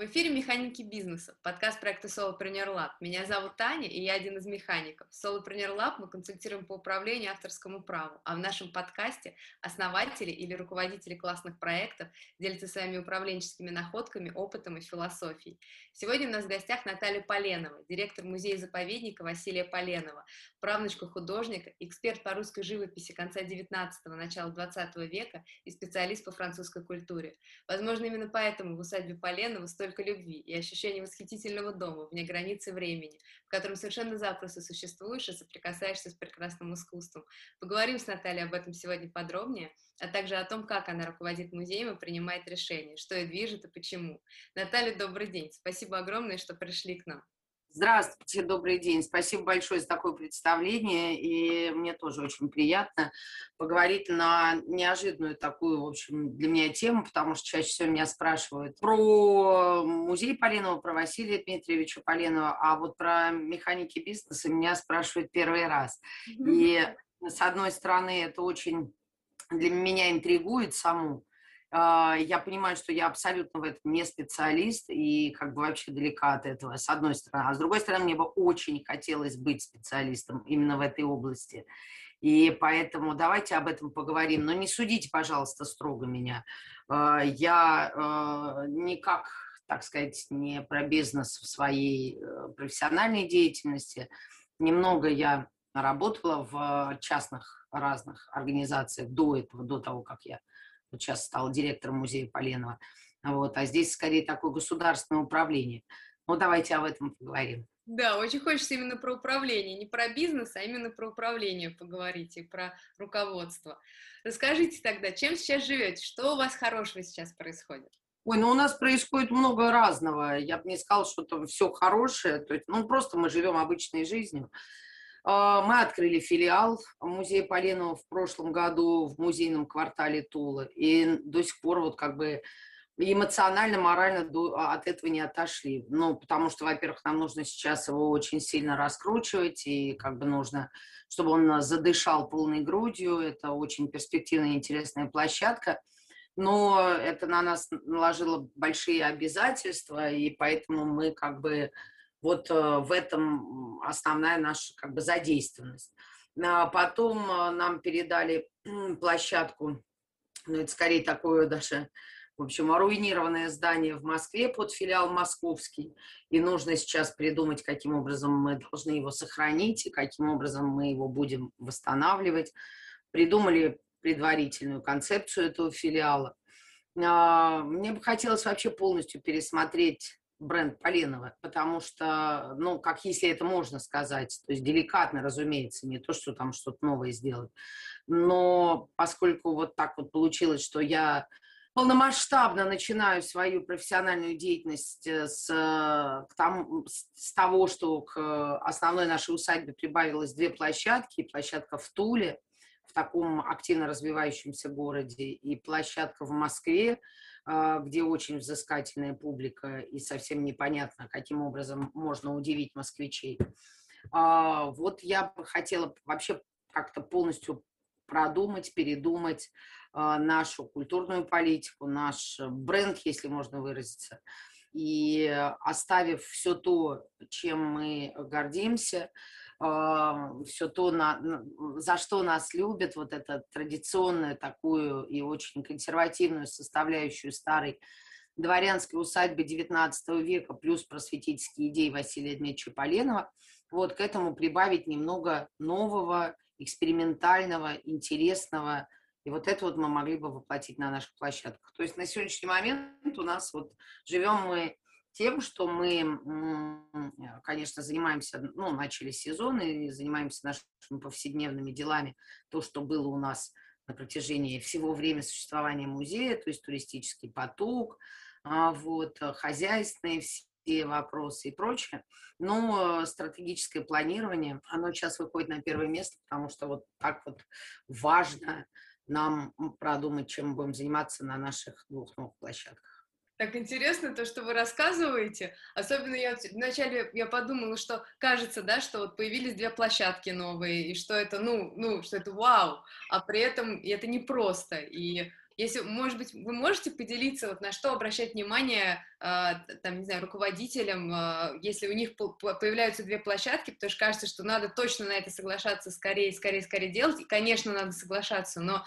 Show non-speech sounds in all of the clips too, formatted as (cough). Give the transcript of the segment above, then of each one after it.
В эфире «Механики бизнеса», подкаст проекта Solopreneur Lab. Меня зовут Таня, и я один из механиков. В Solopreneur Lab мы консультируем по управлению авторскому праву, а в нашем подкасте основатели или руководители классных проектов делятся своими управленческими находками, опытом и философией. Сегодня у нас в гостях Наталья Поленова, директор музея-заповедника Василия Поленова, правнучка художника, эксперт по русской живописи конца 19-го, начала 20 века и специалист по французской культуре. Возможно, именно поэтому в усадьбе Поленова столь столько любви и ощущение восхитительного дома вне границы времени, в котором совершенно запросто существуешь и соприкасаешься с прекрасным искусством. Поговорим с Натальей об этом сегодня подробнее, а также о том, как она руководит музеем и принимает решения, что и движет и почему. Наталья, добрый день. Спасибо огромное, что пришли к нам. Здравствуйте, добрый день. Спасибо большое за такое представление. И мне тоже очень приятно поговорить на неожиданную такую, в общем, для меня тему, потому что чаще всего меня спрашивают про музей Поленова, про Василия Дмитриевича Поленова, а вот про механики бизнеса меня спрашивают первый раз. И с одной стороны, это очень для меня интригует саму, я понимаю, что я абсолютно в этом не специалист и как бы вообще далека от этого, с одной стороны. А с другой стороны, мне бы очень хотелось быть специалистом именно в этой области. И поэтому давайте об этом поговорим. Но не судите, пожалуйста, строго меня. А, я а, никак, так сказать, не про бизнес в своей э, профессиональной деятельности. Немного я работала в частных разных организациях до этого, до того, как я сейчас стал директором музея Поленова, вот, а здесь скорее такое государственное управление. Ну, давайте об этом поговорим. Да, очень хочется именно про управление, не про бизнес, а именно про управление поговорить и про руководство. Расскажите тогда, чем сейчас живете, что у вас хорошего сейчас происходит? Ой, ну у нас происходит много разного. Я бы не сказала, что там все хорошее. То есть, ну, просто мы живем обычной жизнью. А, мы открыли филиал музея Поленова в прошлом году в музейном квартале Тула. И до сих пор вот как бы эмоционально, морально а, от этого не отошли. Ну, потому что, во-первых, нам нужно сейчас его очень сильно раскручивать, и как бы нужно, чтобы он задышал полной грудью. Это очень перспективная интересная площадка. Но это на нас наложило большие обязательства, и поэтому мы как бы вот э, в этом основная наша как бы задействованность. А потом э, нам передали площадку, ну это скорее такое даже, в общем, руинированное здание в Москве под филиал московский. И нужно сейчас придумать, каким образом мы должны его сохранить и каким образом мы его будем восстанавливать. Придумали предварительную концепцию этого филиала. А, мне бы хотелось вообще полностью пересмотреть бренд Поленова, потому что, ну, как если это можно сказать, то есть деликатно, разумеется, не то, что там что-то новое сделать, но поскольку вот так вот получилось, что я полномасштабно начинаю свою профессиональную деятельность э, с, к тому, с того, что к основной нашей усадьбе прибавилось две площадки, площадка в Туле, в таком активно развивающемся городе, и площадка в Москве, где очень взыскательная публика и совсем непонятно, каким образом можно удивить москвичей. А, вот я бы хотела вообще как-то полностью продумать, передумать а, нашу культурную политику, наш бренд, если можно выразиться, и оставив все то, чем мы гордимся, все то, на, за что нас любят, вот это традиционную такую и очень консервативную составляющую старой дворянской усадьбы XIX века плюс просветительские идеи Василия Дмитриевича Поленова, вот к этому прибавить немного нового, экспериментального, интересного, и вот это вот мы могли бы воплотить на наших площадках. То есть на сегодняшний момент у нас вот живем мы тем, что мы, конечно, занимаемся, ну, начали сезон и занимаемся нашими повседневными делами, то, что было у нас на протяжении всего времени существования музея, то есть туристический поток, а, вот, хозяйственные все вопросы и прочее. Но стратегическое планирование, оно сейчас выходит на первое место, потому что вот так вот важно нам продумать, чем мы будем заниматься на наших двух новых площадках. Так интересно то, что вы рассказываете. Особенно я вначале я подумала, что кажется, да, что вот появились две площадки новые, и что это, ну, ну, что это вау, а при этом это непросто. И Если, может быть, вы можете поделиться, вот на что обращать внимание, э, там, не знаю, руководителям, э, если у них появляются две площадки, потому что кажется, что надо точно на это соглашаться скорее, скорее, скорее делать, и, конечно, надо соглашаться, но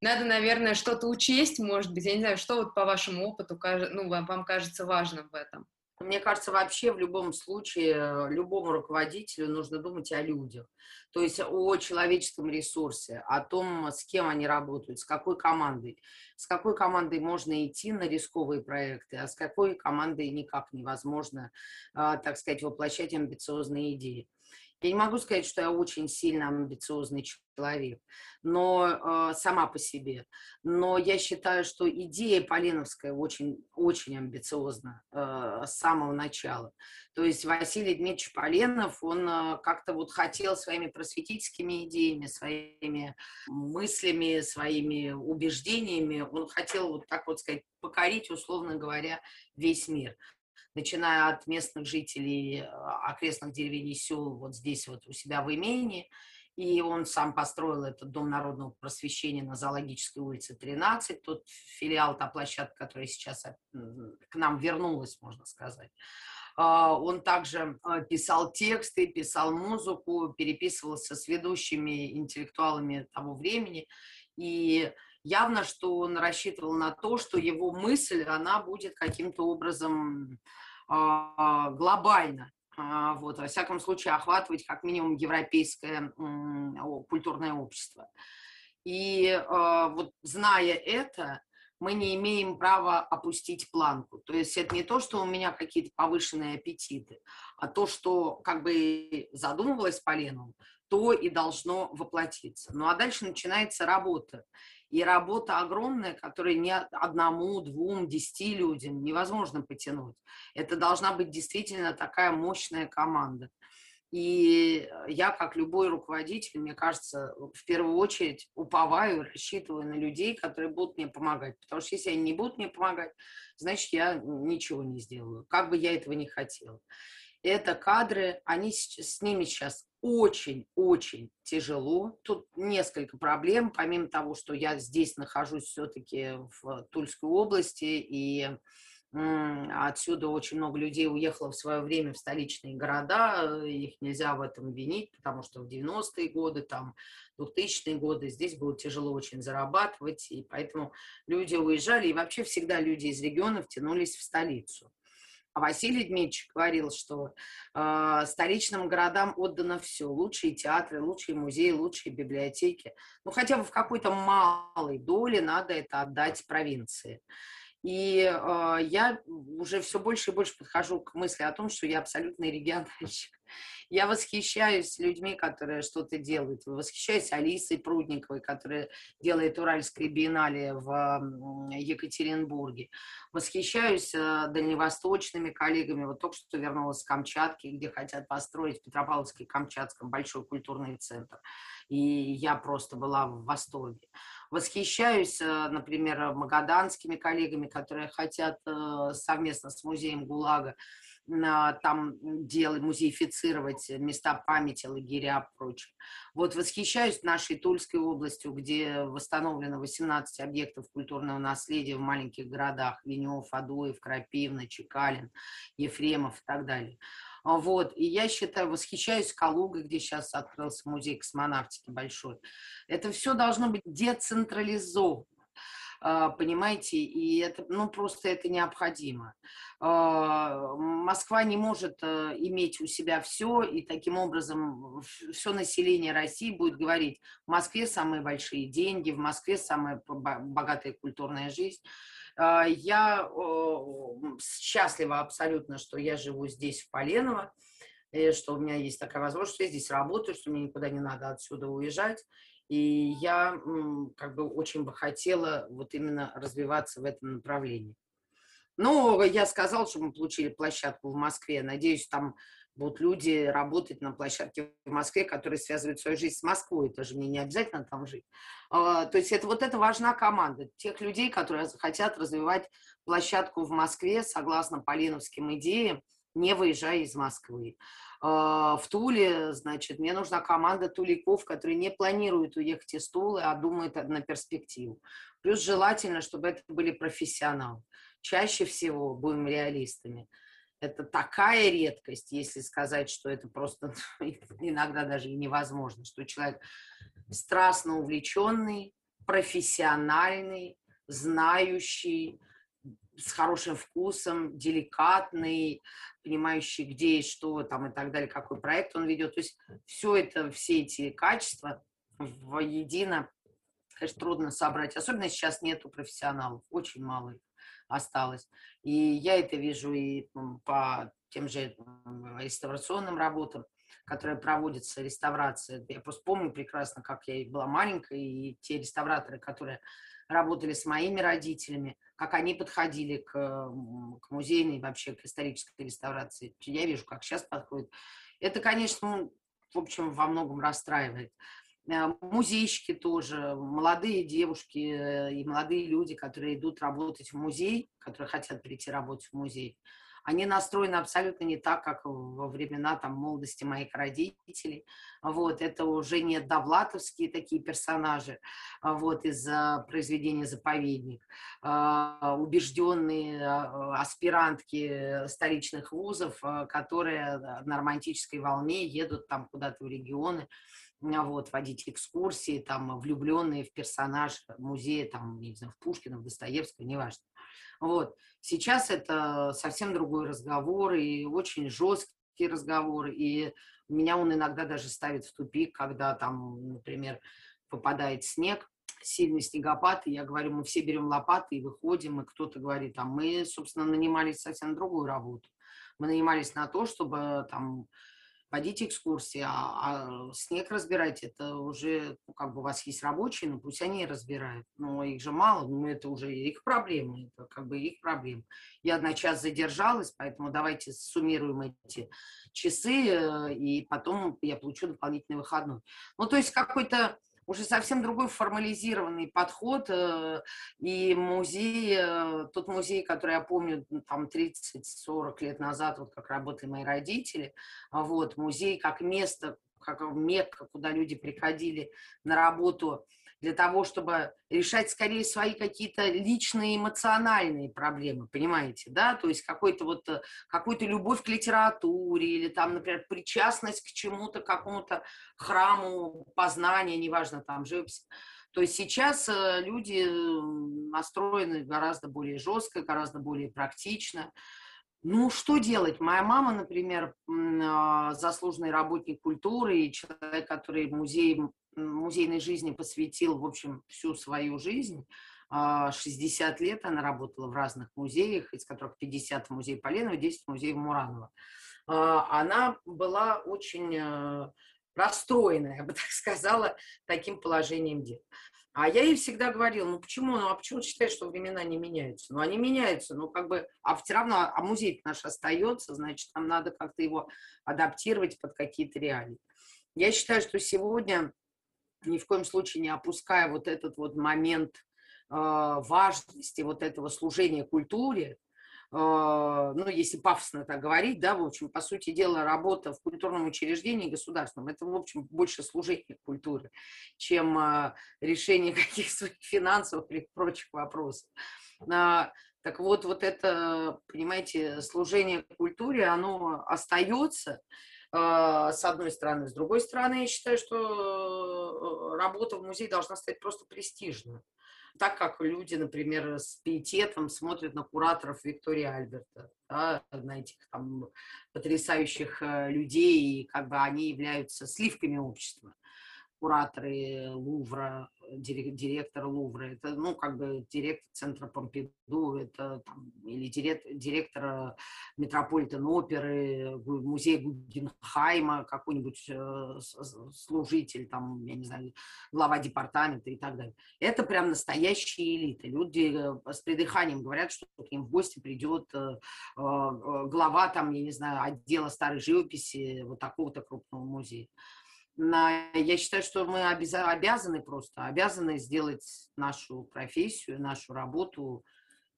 надо, наверное, что-то учесть, может быть, я не знаю, что вот по вашему опыту, ну, вам кажется важным в этом? Мне кажется, вообще в любом случае э, любому руководителю нужно думать о людях, то есть о человеческом ресурсе, о том, с кем они работают, с какой командой. С какой командой можно идти на рисковые проекты, а с какой командой никак невозможно, а, так сказать, воплощать амбициозные идеи. Я не могу сказать, что я очень сильно амбициозный человек, но э, сама по себе. Но я считаю, что идея Поленовская очень, очень амбициозна э, с самого начала. То есть Василий Дмитриевич Поленов, он э, как-то вот хотел своими просветительскими идеями, своими мыслями, своими убеждениями, он хотел вот так вот сказать, покорить, условно говоря, весь мир начиная от местных жителей а, окрестных деревень и сел вот здесь вот у себя в имении. И он сам построил этот Дом народного просвещения на Зоологической улице 13, тот филиал, та площадка, которая сейчас к нам вернулась, можно сказать. А, он также а, писал тексты, писал музыку, переписывался с ведущими интеллектуалами того времени. И явно, что он рассчитывал на то, что его мысль, она будет каким-то образом а, глобально, а, вот, во всяком случае, охватывать как минимум европейское культурное общество. И а, вот зная это, мы не имеем права опустить планку. То есть это не то, что у меня какие-то повышенные аппетиты, а то, что как бы задумывалось Поленовым, то и должно воплотиться. Ну а дальше начинается работа. И работа огромная, которую ни одному, двум, десяти людям невозможно потянуть. Это должна быть действительно такая мощная команда. И я, как любой руководитель, мне кажется, в первую очередь уповаю, рассчитываю на людей, которые будут мне помогать. Потому что если они не будут мне помогать, значит, я ничего не сделаю, как бы я этого не хотела. Это кадры, они с ними сейчас очень-очень тяжело. Тут несколько проблем, помимо того, что я здесь нахожусь все-таки в Тульской области, и отсюда очень много людей уехало в свое время в столичные города, их нельзя в этом винить, потому что в 90-е годы, там, 2000-е годы здесь было тяжело очень зарабатывать, и поэтому люди уезжали, и вообще всегда люди из регионов тянулись в столицу. А Василий Дмитриевич говорил, что э, столичным городам отдано все. Лучшие театры, лучшие музеи, лучшие библиотеки. Ну, хотя бы в какой-то малой доле надо это отдать провинции. И э, я уже все больше и больше подхожу к мысли о том, что я абсолютный региональщик. (laughs) Я восхищаюсь людьми, которые что-то делают. Восхищаюсь Алисой Прудниковой, которая делает Уральское биеннале в Екатеринбурге. Восхищаюсь э, дальневосточными коллегами. Вот только что вернулась с Камчатки, где хотят построить в Петропавловске-Камчатском большой культурный центр. И я просто была в восторге. Восхищаюсь, э, например, магаданскими коллегами, которые хотят э, совместно с музеем ГУЛАГа там делать, музеифицировать места памяти, лагеря и прочее. Вот восхищаюсь нашей Тульской областью, где восстановлено 18 объектов культурного наследия в маленьких городах Венев, Адуев, Крапивна, Чекалин, Ефремов и так далее. Вот, и я считаю, восхищаюсь Калугой, где сейчас открылся музей космонавтики большой. Это все должно быть децентрализовано. А, понимаете, и это, ну, просто это необходимо. А, Москва не может э, иметь у себя все, и таким образом все население России будет говорить, в Москве самые большие деньги, в Москве самая богатая культурная жизнь. А, я счастлива абсолютно, что я живу здесь, в Поленово, что у меня есть такая возможность, что я здесь работаю, что мне никуда не надо отсюда уезжать. И я как бы очень бы хотела вот именно развиваться в этом направлении. Но я сказал, что мы получили площадку в Москве. Надеюсь, там будут люди работать на площадке в Москве, которые связывают свою жизнь с Москвой. Это же мне не обязательно там жить. А, то есть это вот это важна команда тех людей, которые хотят развивать площадку в Москве согласно полиновским идеям, не выезжая из Москвы. А, в Туле, значит, мне нужна команда туликов, которые не планируют уехать из Тулы, а думают на перспективу. Плюс желательно, чтобы это были профессионалы. Чаще всего, будем реалистами, это такая редкость, если сказать, что это просто (laughs) иногда даже и невозможно, что человек страстно увлеченный, профессиональный, знающий, с хорошим вкусом, деликатный, понимающий, где и что там и так далее, какой проект он ведет. То есть все это, все эти качества воедино, конечно, трудно собрать. Особенно сейчас нету профессионалов, очень мало их осталось. И я это вижу и по тем же реставрационным работам, которые проводятся, реставрация. Я просто помню прекрасно, как я была маленькая, и те реставраторы, которые работали с моими родителями, как они подходили к, к музейной, вообще к исторической реставрации. Я вижу, как сейчас подходит. Это, конечно, в общем, во многом расстраивает. Э, музейщики тоже, молодые девушки э, и молодые люди, которые идут работать в музей, которые хотят прийти работать в музей, они настроены абсолютно не так, как во времена там, молодости моих родителей. Вот, это уже не довлатовские такие персонажи вот, из произведения «Заповедник», а, убежденные а, аспирантки столичных вузов, а, которые на романтической волне едут там куда-то в регионы, вот, водить экскурсии, там, влюбленные в персонаж музея, там, не знаю, в Пушкина, в Достоевского, неважно. Вот. Сейчас это совсем другой разговор и очень жесткий разговор, и меня он иногда даже ставит в тупик, когда там, например, попадает снег, сильный снегопад, и я говорю, мы все берем лопаты и выходим, и кто-то говорит, а мы, собственно, нанимались совсем другую работу. Мы нанимались на то, чтобы там водить экскурсии, а, а снег разбирать, это уже, ну, как бы у вас есть рабочие, ну пусть они разбирают, но их же мало, ну это уже их проблемы, это как бы их проблемы. Я на час задержалась, поэтому давайте суммируем эти часы, э, и потом я получу дополнительный выходной. Ну то есть какой-то уже совсем другой формализированный подход. Э, и музей, э, тот музей, который я помню там 30-40 лет назад, вот как работали мои родители, а вот, музей как место, как Мекка, куда люди приходили на работу для того, чтобы решать скорее свои какие-то личные эмоциональные проблемы, понимаете, да, то есть какой-то вот, э, какую-то любовь к литературе или там, например, причастность к чему-то, какому-то храму познания, неважно, там, живопись. То есть сейчас э, люди настроены гораздо более жестко, гораздо более практично. Ну, что делать? Моя мама, например, а, заслуженный работник культуры и человек, который музеем музейной жизни посвятил, в общем, всю свою жизнь. 60 а, лет она работала в разных музеях, из которых 50 в музее Поленова, 10 в музее Муранова. А, она была очень э, расстроена, я бы (laughs) так сказала, таким положением дел. А я ей всегда говорила, ну почему, ну а почему ты считаешь, что времена не меняются? Ну они меняются, ну как бы, а все равно, а музей наш остается, значит, нам надо как-то его адаптировать под какие-то реалии. Я считаю, что сегодня ни в коем случае не опуская вот этот вот момент э, важности вот этого служения культуре, э, ну, если пафосно так говорить, да, в общем, по сути дела, работа в культурном учреждении государственном, это, в общем, больше служение культуры, чем э, решение (laughs) каких-то своих финансовых или прочих вопросов. Так вот, вот это, понимаете, служение культуре, оно остается, а, с одной стороны. С другой стороны, я считаю, что э, работа в музее должна стать просто престижной. Так как люди, например, с пиететом смотрят на кураторов Виктории Альберта, да, на этих там потрясающих э, людей, и как бы они являются сливками общества кураторы Лувра, директор Лувра, это, ну, как бы директор центра Помпиду, это там, или директор, директор Метрополитен оперы, музей Гугенхайма, какой-нибудь э, служитель, там, я не знаю, глава департамента и так далее. Это прям настоящие элиты. Люди э, с придыханием говорят, что к ним в гости придет э, глава, там, я не знаю, отдела старой живописи вот такого-то крупного музея я считаю, что мы обязаны просто, обязаны сделать нашу профессию, нашу работу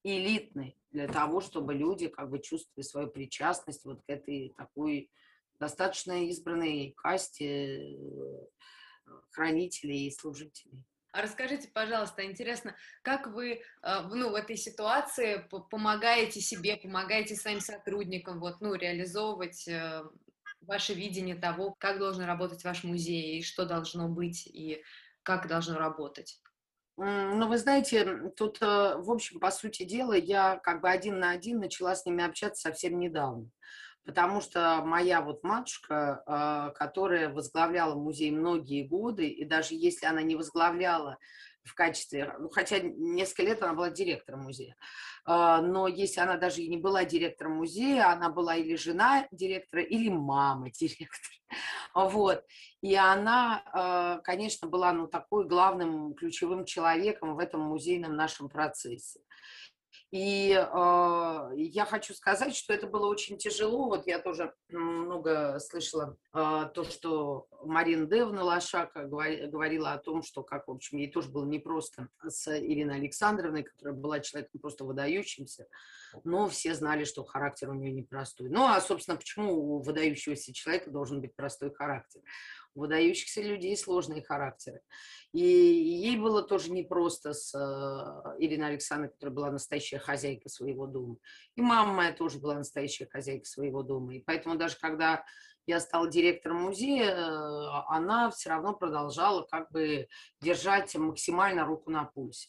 элитный для того, чтобы люди как бы чувствовали свою причастность вот к этой такой достаточно избранной касте э, хранителей и служителей. А расскажите, пожалуйста, интересно, как вы э, ну, в этой ситуации помогаете себе, помогаете своим сотрудникам вот, ну, реализовывать э, ваше видение того, как должен работать ваш музей, и что должно быть, и как должно работать? Ну, вы знаете, тут, в общем, по сути дела, я как бы один на один начала с ними общаться совсем недавно потому что моя вот матушка, а, которая возглавляла музей многие годы, и даже если она не возглавляла в качестве, ну, хотя несколько лет она была директором музея, а, но если она даже и не была директором музея, она была или жена директора, или мама (laughs) директора. Вот. И она, а, конечно, была ну, такой главным ключевым человеком в этом музейном нашем процессе. И э, я хочу сказать, что это было очень тяжело. Вот я тоже много слышала э, то, что Марина Девна Лошака говорила о том, что, как, в общем, ей тоже было непросто с Ириной Александровной, которая была человеком просто выдающимся, но все знали, что характер у нее непростой. Ну, а, собственно, почему у выдающегося человека должен быть простой характер? Выдающихся людей сложные характеры. И ей было тоже непросто с э, Ириной Александровной, которая была настоящая хозяйка своего дома. И мама моя тоже была настоящая хозяйка своего дома. И поэтому даже когда я стала директором музея, э, она все равно продолжала как бы держать максимально руку на пульсе.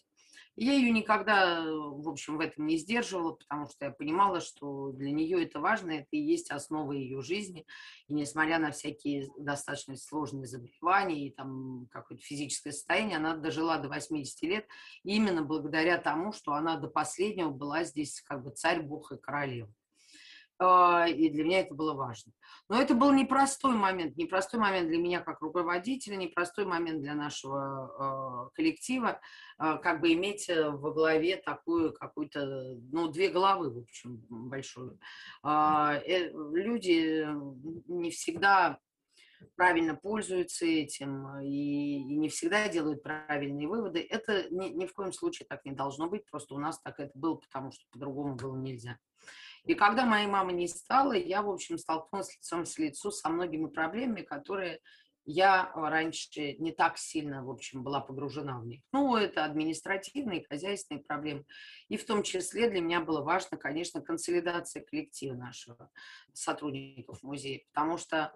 Я ее никогда, в общем, в этом не сдерживала, потому что я понимала, что для нее это важно, это и есть основа ее жизни. И несмотря на всякие достаточно сложные заболевания и там какое-то физическое состояние, она дожила до 80 лет именно благодаря тому, что она до последнего была здесь как бы царь, бог и королева. А, и для меня это было важно. Но это был непростой момент, непростой момент для меня как руководителя, непростой момент для нашего э, коллектива, э, как бы иметь э, во главе такую какую-то, ну, две головы, в общем, большую. Э, люди не всегда правильно пользуются этим и, и не всегда делают правильные выводы. Это ни, ни в коем случае так не должно быть, просто у нас так это было, потому что по-другому было нельзя. И когда моей мамы не стало, я, в общем, столкнулась лицом с лицу со многими проблемами, которые я раньше не так сильно, в общем, была погружена в них. Ну, это административные, хозяйственные проблемы. И в том числе для меня было важно, конечно, консолидация коллектива нашего, сотрудников музея, потому что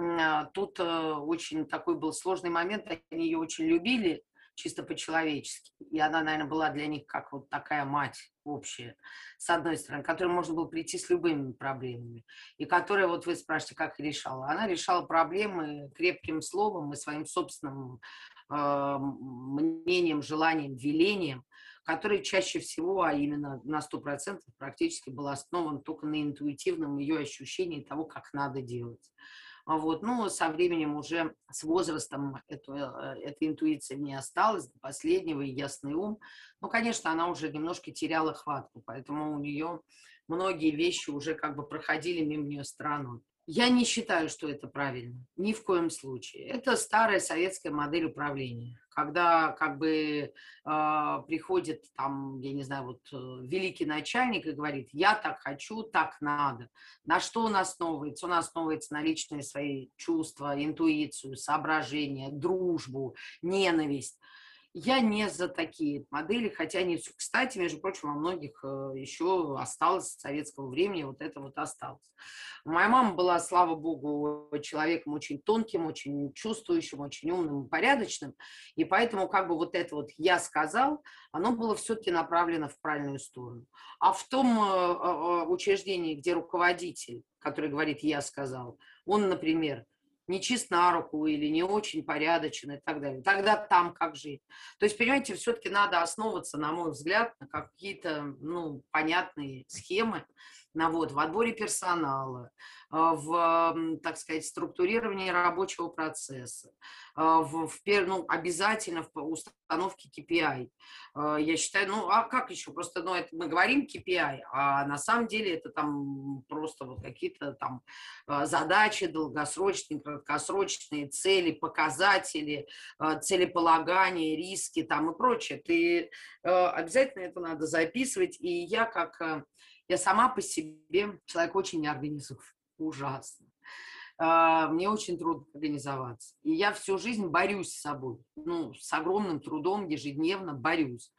э, тут э, очень такой был сложный момент, они ее очень любили, чисто по-человечески. И она, наверное, была для них как вот такая мать общая, с одной стороны, к которой можно было прийти с любыми проблемами, и которая, вот вы спрашиваете, как решала. Она решала проблемы крепким словом и своим собственным э, мнением, желанием, велением, который чаще всего, а именно на 100% практически был основан только на интуитивном ее ощущении того, как надо делать. А вот. Но со временем уже, с возрастом эту, э, эта интуиция не осталась, до последнего и ясный ум. Ну, конечно, она уже немножко теряла хватку, поэтому у нее многие вещи уже как бы проходили мимо нее стороной. Я не считаю, что это правильно, ни в коем случае. Это старая советская модель управления, когда как бы э, приходит там, я не знаю, вот э, великий начальник и говорит, я так хочу, так надо. На что он основывается? Он основывается на личные свои чувства, интуицию, соображения, дружбу, ненависть. Я не за такие модели, хотя они, кстати, между прочим, во многих э, еще осталось с советского времени, вот это вот осталось. Моя мама была, слава богу, человеком очень тонким, очень чувствующим, очень умным, порядочным, и поэтому как бы вот это вот «я сказал», оно было все-таки направлено в правильную сторону. А в том э, э, учреждении, где руководитель, который говорит «я сказал», он, например, не чист на руку или не очень порядочен и так далее. Тогда там как жить? То есть, понимаете, все-таки надо основываться, на мой взгляд, на какие-то ну, понятные схемы, вот, в отборе персонала, а, в, так сказать, структурировании рабочего процесса, а, в, в, ну, обязательно в установке KPI. А, я считаю, ну, а как еще? Просто, ну, это мы говорим KPI, а на самом деле это там просто вот какие-то там задачи долгосрочные, краткосрочные, цели, показатели, целеполагания, риски там и прочее. Ты обязательно это надо записывать, и я как я сама по себе человек очень неорганизованный, ужасно. А, мне очень трудно организоваться. И я всю жизнь борюсь с собой. Ну, с огромным трудом ежедневно борюсь.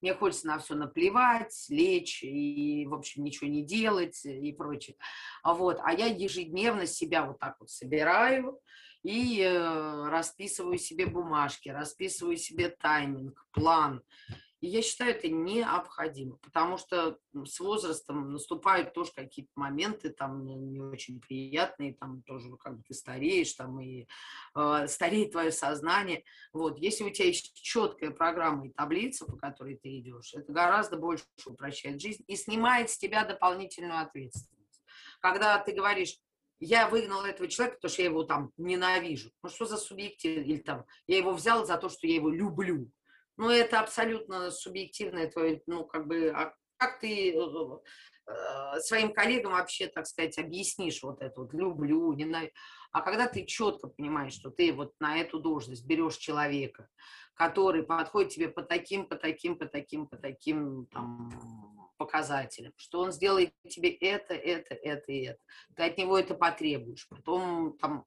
Мне хочется на все наплевать, лечь и, в общем, ничего не делать и прочее. А Вот. А я ежедневно себя вот так вот собираю и э, расписываю себе бумажки, расписываю себе тайминг, план. И я считаю, это необходимо, потому что с возрастом наступают тоже какие-то моменты там не очень приятные, там тоже как бы ты стареешь, там и э, стареет твое сознание. Вот, если у тебя есть четкая программа и таблица, по которой ты идешь, это гораздо больше упрощает жизнь и снимает с тебя дополнительную ответственность. Когда ты говоришь, я выгнал этого человека, потому что я его там ненавижу. Ну что за субъектив? Или там, я его взял за то, что я его люблю. Ну, это абсолютно субъективное твое, ну, как бы, а как ты э, э, своим коллегам вообще, так сказать, объяснишь вот это вот люблю, ненавижу. А когда ты четко понимаешь, что ты вот на эту должность берешь человека, который подходит тебе по таким, по таким, по таким, по таким там, показателям, что он сделает тебе это, это, это и это. Ты от него это потребуешь. Потом там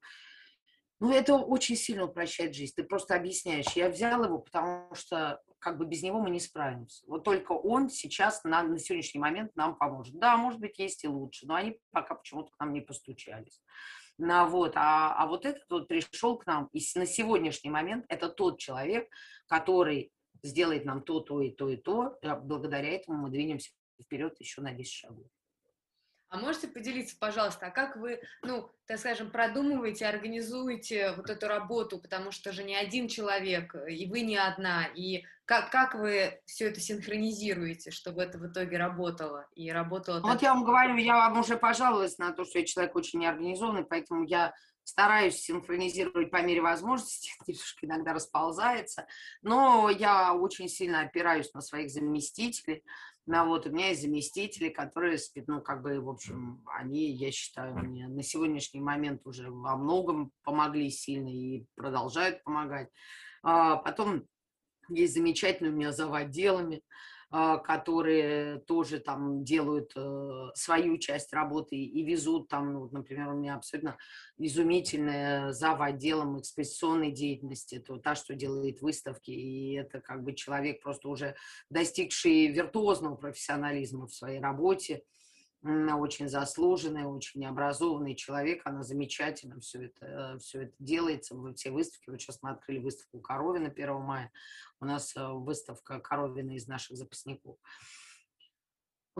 ну, это очень сильно упрощает жизнь. Ты просто объясняешь. Я взял его, потому что как бы без него мы не справимся. Вот только он сейчас на, на сегодняшний момент нам поможет. Да, может быть, есть и лучше, но они пока почему-то к нам не постучались. Ну, вот, а, а вот этот вот пришел к нам, и на сегодняшний момент это тот человек, который сделает нам то, то и то, и то. Благодаря этому мы двинемся вперед еще на 10 шагов. А можете поделиться, пожалуйста, а как вы, ну, так скажем, продумываете, организуете вот эту работу, потому что же не один человек, и вы не одна, и как, как вы все это синхронизируете, чтобы это в итоге работало и работало? Вот я вам говорю, я вам уже пожаловалась на то, что я человек очень неорганизованный, поэтому я стараюсь синхронизировать по мере возможности, (laughs) немножко иногда расползается, но я очень сильно опираюсь на своих заместителей, ну, вот у меня есть заместители, которые, ну, как бы, в общем, они, я считаю, мне на сегодняшний момент уже во многом помогли сильно и продолжают помогать. А потом есть замечательные у меня зав. отделами, а, которые тоже там делают э, свою часть работы и везут там, ну, например, у меня абсолютно изумительная зав. отделом экспозиционной деятельности, вот та, что делает выставки, и это как бы человек просто уже достигший виртуозного профессионализма в своей работе, она очень заслуженный, очень образованный человек, она замечательно все это, э, все это делается, все выставки. Вот сейчас мы открыли выставку Коровина 1 мая, у нас э, выставка Коровина из наших запасников.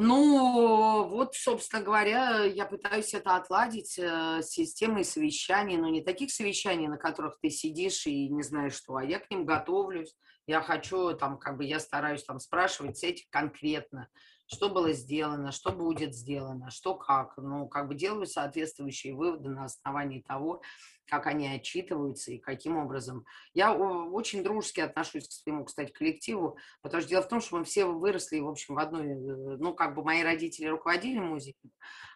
Ну, вот, собственно говоря, я пытаюсь это отладить э, системой совещаний, но не таких совещаний, на которых ты сидишь и не знаешь что, а я к ним готовлюсь, я хочу, там, как бы, я стараюсь там спрашивать с этих конкретно, что было сделано, что будет сделано, что как. Ну, как бы делаю соответствующие выводы на основании того, как они отчитываются и каким образом. Я очень дружески отношусь к своему, кстати, коллективу, потому что дело в том, что мы все выросли, в общем, в одной, э, ну, как бы мои родители руководили музеей,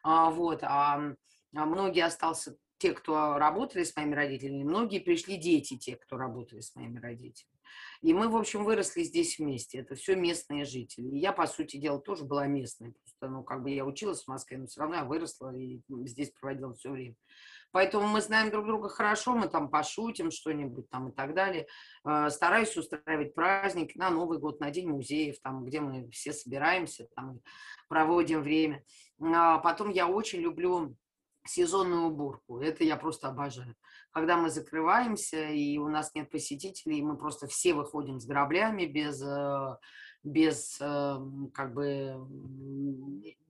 а, вот, а, а многие остался те, кто работали с моими родителями, многие пришли дети, те, кто работали с моими родителями. И мы, в общем, выросли здесь вместе. Это все местные жители. И я, по сути дела, тоже была местной. Просто, ну, как бы я училась в Москве, но все равно я выросла и здесь проводила все время. Поэтому мы знаем друг друга хорошо, мы там пошутим что-нибудь там и так далее. Э, стараюсь устраивать праздники на Новый год, на День музеев, там, где мы все собираемся, там проводим время. А потом я очень люблю сезонную уборку. Это я просто обожаю. Когда мы закрываемся, и у нас нет посетителей, мы просто все выходим с граблями без, э, без эм, как бы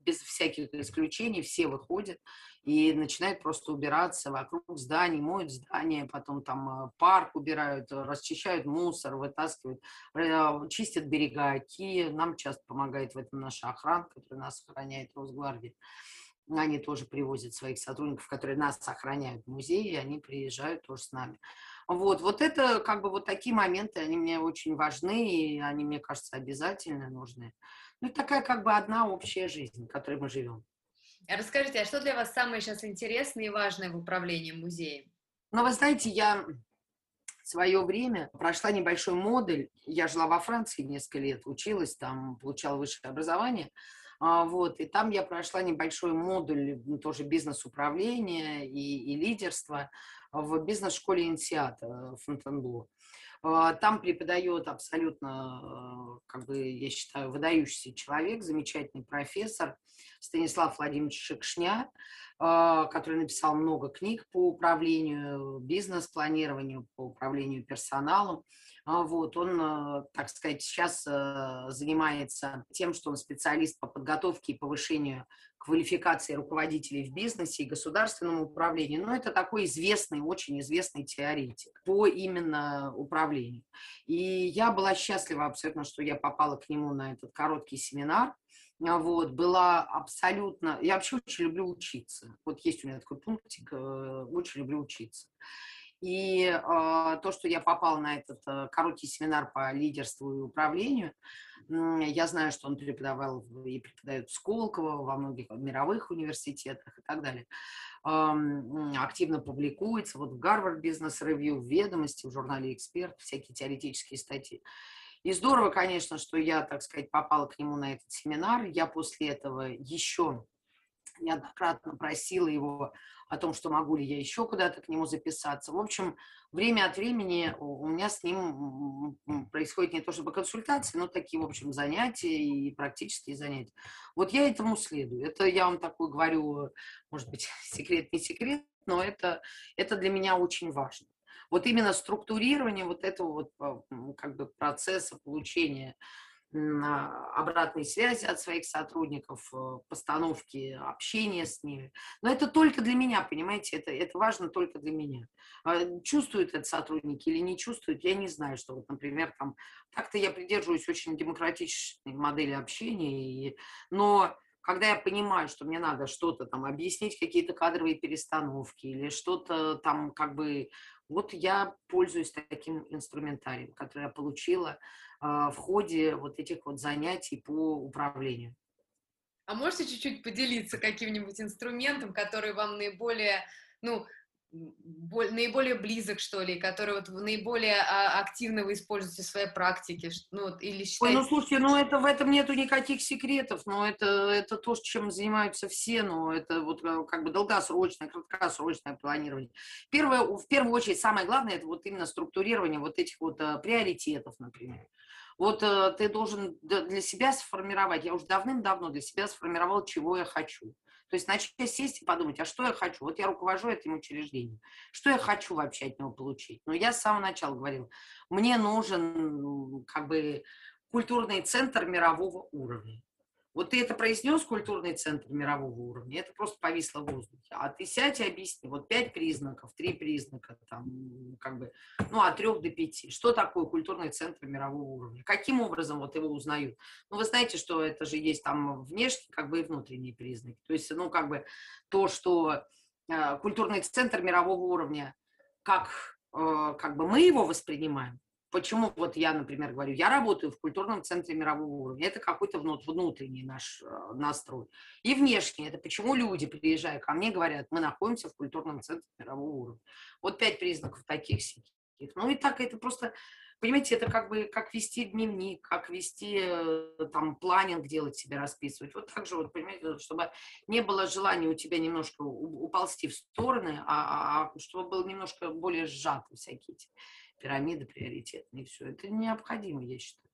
без всяких исключений, все выходят и начинают просто убираться вокруг зданий, моют здания, потом там э, парк убирают, расчищают мусор, вытаскивают, э, чистят берега оки. Нам часто помогает в этом наша охрана, которая нас охраняет, Росгвардия. Они тоже привозят своих сотрудников, которые нас охраняют в музее, и они приезжают тоже с нами. Вот, вот это как бы вот такие моменты, они мне очень важны, и они, мне кажется, обязательно нужны. Ну, такая как бы одна общая жизнь, в которой мы живем. Расскажите, а что для вас самое сейчас интересное и важное в управлении музеем? Ну, вы знаете, я в свое время прошла небольшой модуль. Я жила во Франции несколько лет, училась там, получала высшее образование. А, вот, и там я прошла небольшой модуль тоже бизнес-управления и, и лидерства в бизнес-школе Инсиата Фонтенбло. А, там преподает абсолютно, э, как бы, я считаю, выдающийся человек, замечательный профессор Станислав Владимирович Шекшня, а, который написал много книг по управлению, бизнес-планированию, по управлению персоналом. А, вот, он, э, так сказать, сейчас э, занимается тем, что он специалист по подготовке и повышению квалификации руководителей в бизнесе и государственном управлении. Но это такой известный, очень известный теоретик по именно управлению. И я была счастлива абсолютно, что я попала к нему на этот короткий семинар. Вот, была абсолютно... Я вообще очень люблю учиться. Вот есть у меня такой пунктик, э, очень люблю учиться. И э, то, что я попала на этот э, короткий семинар по лидерству и управлению, э, я знаю, что он преподавал и преподает Сколково, во многих мировых университетах и так далее. Э, активно публикуется вот в Гарвард Бизнес Ревью, в Ведомости, в журнале Эксперт, всякие теоретические статьи. И здорово, конечно, что я, так сказать, попала к нему на этот семинар. Я после этого еще неоднократно просила его о том, что могу ли я еще куда-то к нему записаться. В общем, время от времени у меня с ним происходит не то чтобы консультации, но такие, в общем, занятия и практические занятия. Вот я этому следую. Это я вам такой говорю, может быть, (laughs) секрет не секрет, но это, это для меня очень важно. Вот именно структурирование вот этого вот как бы процесса получения обратной связи от своих сотрудников, э, постановки общения с ними. Но это только для меня, понимаете, это, это важно только для меня. А, чувствуют это сотрудники или не чувствуют, я не знаю, что вот, например, там, так-то я придерживаюсь очень демократичной модели общения, и, но когда я понимаю, что мне надо что-то там объяснить, какие-то кадровые перестановки или что-то там как бы вот я пользуюсь таким инструментарием, который я получила а, в ходе вот этих вот занятий по управлению. А можете чуть-чуть поделиться каким-нибудь инструментом, который вам наиболее, ну, наиболее близок, что ли, который вот наиболее а, активно вы используете в своей практике, ну, или считаете... Ой, ну, слушайте, ну, это, в этом нету никаких секретов, но это, это то, чем занимаются все, но это вот э, как бы долгосрочное, краткосрочное планирование. Первое, в первую очередь, самое главное, это вот именно структурирование вот этих вот а, приоритетов, например. Вот э, ты должен для себя сформировать, я уже давным-давно для себя сформировал, чего я хочу. То есть начать сесть и подумать, а что я хочу? Вот я руковожу этим учреждением. Что я хочу вообще от него получить? Но я с самого начала говорила, мне нужен как бы культурный центр мирового уровня. Вот ты это произнес, культурный центр мирового уровня, это просто повисло в воздухе. А ты сядь и объясни, вот пять признаков, три признака, там, как бы, ну, от трех до пяти. Что такое культурный центр мирового уровня? Каким образом вот его узнают? Ну, вы знаете, что это же есть там внешние, как бы и внутренние признаки. То есть, ну, как бы то, что э, культурный центр мирового уровня, как, э, как бы мы его воспринимаем, Почему вот я, например, говорю, я работаю в культурном центре мирового уровня, это какой-то внутренний наш э, настрой. И внешний, это почему люди, приезжая ко мне, говорят, мы находимся в культурном центре мирового уровня. Вот пять признаков таких сяких. Ну и так это просто, понимаете, это как бы как вести дневник, как вести э, там планинг делать себе расписывать. Вот так же, вот, понимаете, чтобы не было желания у тебя немножко уползти в стороны, а, а, а чтобы было немножко более сжаты всякие эти пирамиды приоритетные, все. Это необходимо, я считаю.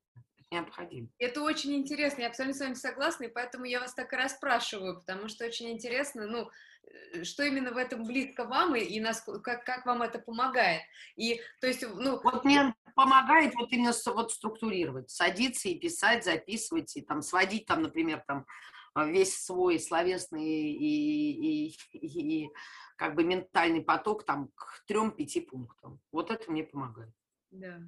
необходимо. Это очень интересно, я абсолютно с вами согласна, и поэтому я вас так и расспрашиваю, потому что очень интересно, ну, э, что именно в этом близко вам и, и нас, как, как вам это помогает. И, то есть, ну... Вот мне помогает вот именно вот структурировать, садиться и писать, записывать, и там сводить там, например, там весь свой словесный и, и, (laughs) и, и как бы ментальный поток там к трем-пяти пунктам. Вот это мне помогает. Да.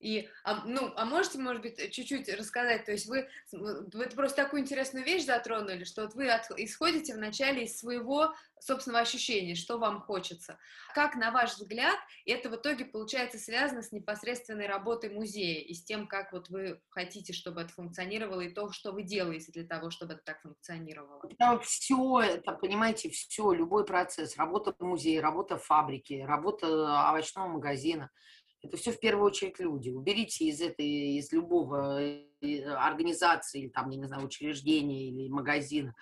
И, а, ну, а можете, может быть, чуть-чуть рассказать, то есть вы, вы просто такую интересную вещь затронули, что вот вы от, исходите вначале из своего собственного ощущения, что вам хочется. Как, на ваш взгляд, это в итоге, получается, связано с непосредственной работой музея и с тем, как вот вы хотите, чтобы это функционировало, и то, что вы делаете для того, чтобы это так функционировало? Там все это, понимаете, все, любой процесс, работа музея, работа фабрики, работа овощного магазина – это все в первую очередь люди. Уберите из этой, из любого э, организации, или там, я не знаю, учреждения, или магазина,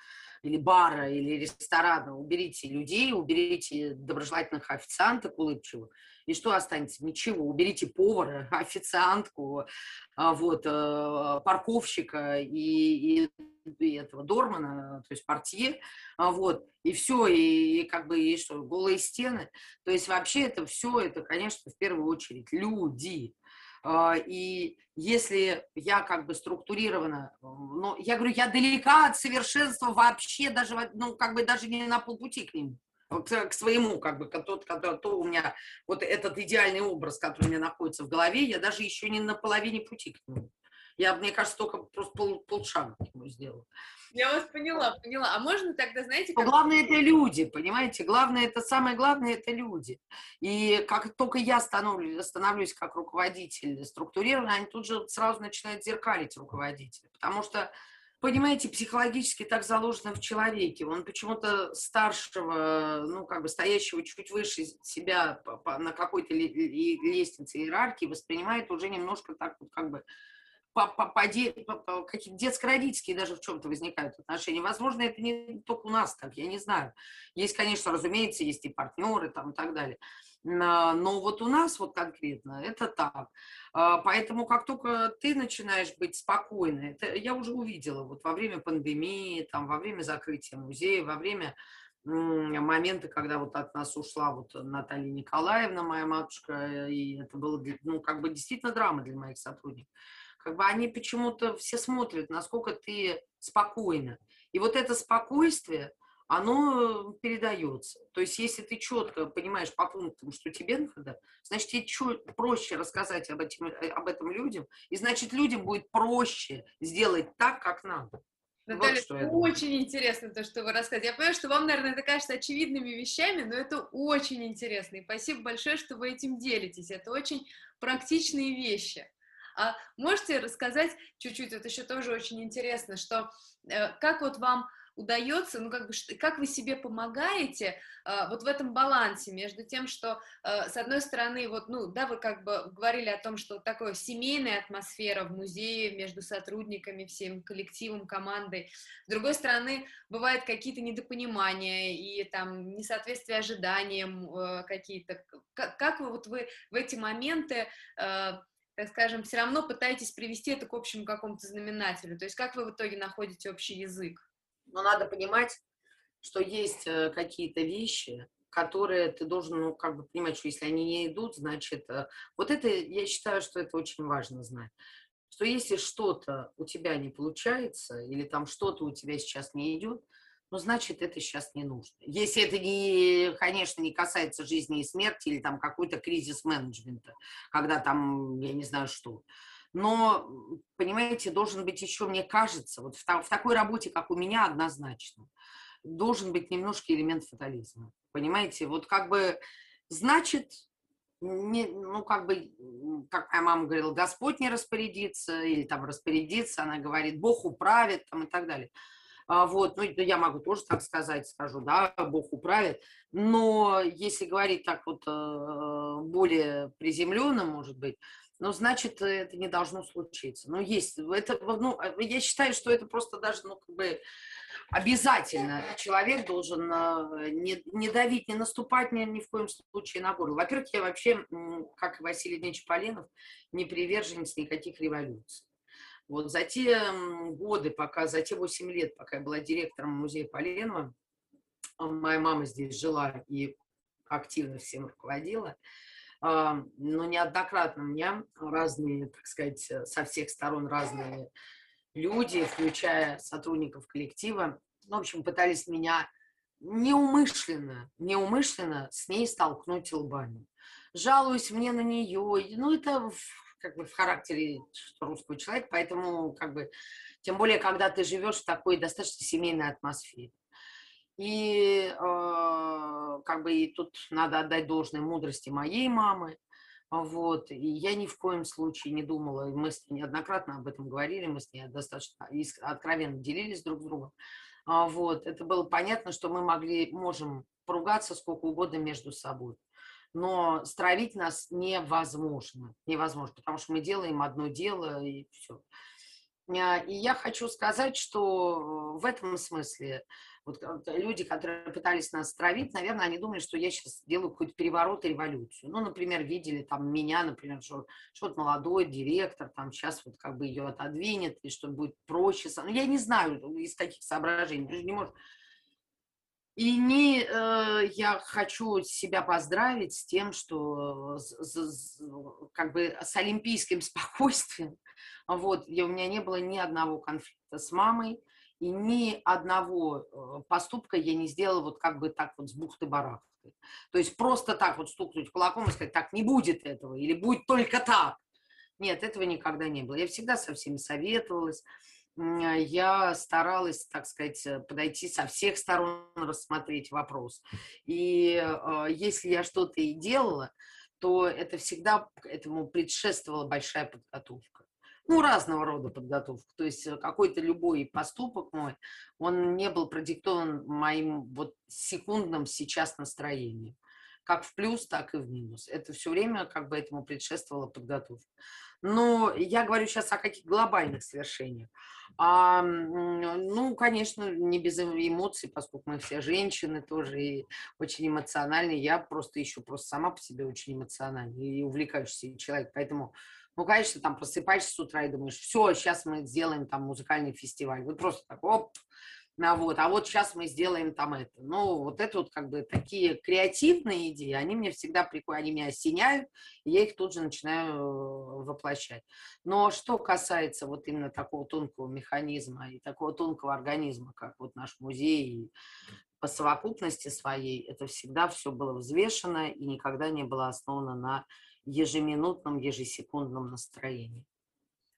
или бара, или ресторана, уберите людей, уберите доброжелательных официанток улыбчивых, и что останется? Ничего. Уберите повара, (laughs) официантку, а, вот, э, парковщика и, и, этого Дормана, то есть портье, а, вот, и все, и, и как бы, и что, голые стены. То есть вообще это все, это, конечно, в первую очередь люди. А, и если я как бы структурирована, ну, я говорю, я далека от совершенства вообще, даже, ну, как бы даже не на полпути к к, к своему, как бы, тот, который, то у меня, вот этот идеальный образ, который у меня находится в голове, я даже еще не на половине пути к нему. Я, мне кажется, только просто пол, полшага к нему сделала. Я вас поняла, поняла. А можно тогда, знаете... Как... Главное это люди, понимаете? Главное это, самое главное это люди. И как только я становлюсь, становлюсь как руководитель структурированный, они тут же сразу начинают зеркалить руководителя. Потому что понимаете, психологически так заложено в человеке. Он почему-то старшего, ну, как бы стоящего чуть выше себя на какой-то лестнице иерархии воспринимает уже немножко так вот как бы по, по, по, какие детско-родительские даже в чем-то возникают отношения. Возможно, это не только у нас так, я не знаю. Есть, конечно, разумеется, есть и партнеры там и так далее. Но вот у нас вот конкретно это так. А, поэтому как только ты начинаешь быть спокойной, это я уже увидела вот во время пандемии, там, во время закрытия музея, во время моменты, когда вот от нас ушла вот Наталья Николаевна, моя матушка, и это было, ну, как бы действительно драма для моих сотрудников. Как бы они почему-то все смотрят, насколько ты спокойна. И вот это спокойствие – оно передается. То есть, если ты четко понимаешь по пунктам, что тебе надо, значит, тебе чуть проще рассказать об, этим, э, об этом людям, и значит, людям будет проще сделать так, как надо. Наталья, вот очень интересно то, что вы рассказываете. Я понимаю, что вам, наверное, это кажется очевидными вещами, но это очень интересно. И спасибо большое, что вы этим делитесь. Это очень практичные вещи. А можете рассказать чуть-чуть, вот еще тоже очень интересно, что э, как вот вам удается, ну, как бы, как вы себе помогаете э, вот в этом балансе между тем, что, э, с одной стороны, вот, ну, да, вы как бы говорили о том, что такое семейная атмосфера в музее между сотрудниками, всем коллективом, командой, с другой стороны, бывают какие-то недопонимания и там несоответствие ожиданиям э, какие-то, как, как вы вот вы в эти моменты э, так скажем, все равно пытаетесь привести это к общему какому-то знаменателю. То есть как вы в итоге находите общий язык? Но надо понимать, что есть э, какие-то вещи, которые ты должен, ну, как бы понимать, что если они не идут, значит, э, вот это, я считаю, что это очень важно знать, что если что-то у тебя не получается, или там что-то у тебя сейчас не идет, ну, значит, это сейчас не нужно. Если это, не, конечно, не касается жизни и смерти, или там какой-то кризис менеджмента, когда там, я не знаю что, но, понимаете, должен быть еще, мне кажется, вот в, в такой работе, как у меня, однозначно, должен быть немножко элемент фатализма. Понимаете, вот как бы, значит, не, ну, как бы, как моя мама говорила, Господь не распорядится, или там распорядится, она говорит, Бог управит, там, и так далее. А, вот, ну, я могу тоже так сказать, скажу, да, Бог управит, но если говорить так вот э, более приземленно, может быть, ну, значит, это не должно случиться. Ну, есть, это, ну, а, я считаю, что это просто даже, ну, как бы обязательно человек должен э, не, не давить, не наступать ни, ни в коем случае на горло. Во-первых, я вообще, как и Василий Ильич Полинов, не приверженец никаких революций. Вот за те годы, пока, за те 8 лет, пока я была директором музея Поленова, моя мама здесь жила и активно всем руководила, но неоднократно меня разные, так сказать, со всех сторон разные люди, включая сотрудников коллектива, ну, в общем, пытались меня неумышленно, неумышленно с ней столкнуть лбами. Жалуюсь мне на нее, ну, это как бы в характере русского человека, поэтому как бы, тем более, когда ты живешь в такой достаточно семейной атмосфере. И э, как бы и тут надо отдать должное мудрости моей мамы, вот, и я ни в коем случае не думала, мы с ней неоднократно об этом говорили, мы с ней достаточно откровенно делились друг с другом, а, вот, это было понятно, что мы могли, можем поругаться сколько угодно между собой, но стравить нас невозможно, невозможно, потому что мы делаем одно дело и все. А, и я хочу сказать, что в этом смысле вот люди, которые пытались нас травить, наверное, они думали, что я сейчас делаю какой-то переворот и революцию. Ну, например, видели там меня, например, что, что вот молодой директор, там сейчас вот как бы ее отодвинет, и что будет проще. Ну, я не знаю, из каких соображений. Не может... И не э, я хочу себя поздравить с тем, что с, с, как бы с олимпийским (laughs) спокойствием, вот, где у меня не было ни одного конфликта с мамой, и ни одного э, поступка я не сделала вот как бы так вот с бухты-барахты. То есть просто так вот стукнуть кулаком и сказать, так, не будет этого, или будет только так. Нет, этого никогда не было. Я всегда со всеми советовалась, я старалась, так сказать, э, подойти со всех сторон, рассмотреть вопрос. И э, если я что-то и делала, то это всегда этому предшествовала большая подготовка ну, разного рода подготовку. То есть э, какой-то любой поступок мой, он не был продиктован моим вот секундным сейчас настроением. Как в плюс, так и в минус. Это все время как бы этому предшествовала подготовка. Но я говорю сейчас о каких глобальных свершениях. А, ну, конечно, не без эмоций, поскольку мы все женщины тоже и очень эмоциональные. Я просто еще просто сама по себе очень эмоциональный и увлекающийся человек. Поэтому ну, конечно, там просыпаешься с утра и думаешь, все, сейчас мы сделаем там музыкальный фестиваль. Вот просто так, оп, вот, а вот сейчас мы сделаем там это. Ну, вот это вот как бы такие креативные идеи, они мне всегда приходят, они меня осеняют, и я их тут же начинаю э, воплощать. Но что касается вот именно такого тонкого механизма и такого тонкого организма, как вот наш музей, по совокупности своей, это всегда все было взвешено и никогда не было основано на ежеминутном, ежесекундном настроении.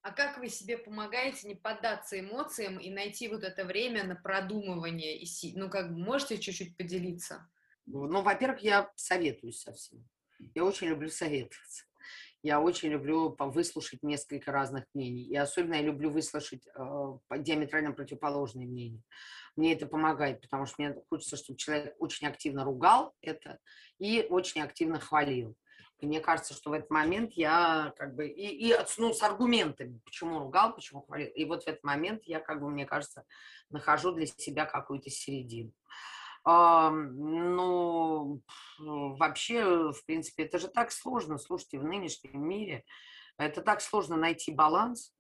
А как вы себе помогаете не поддаться эмоциям и найти вот это время на продумывание? Ну, как можете чуть-чуть поделиться? Ну, во-первых, я советуюсь со всеми. Я очень люблю советоваться. Я очень люблю выслушать несколько разных мнений. И особенно я люблю выслушать э, диаметрально противоположные мнения. Мне это помогает, потому что мне хочется, чтобы человек очень активно ругал это и очень активно хвалил. И мне кажется, что в этот момент я как бы... И, и ну, с аргументами, почему ругал, почему хвалил. И вот в этот момент я, как бы, мне кажется, нахожу для себя какую-то середину. Ну, вообще, в принципе, это же так сложно, слушайте, в нынешнем мире. Это так сложно найти баланс.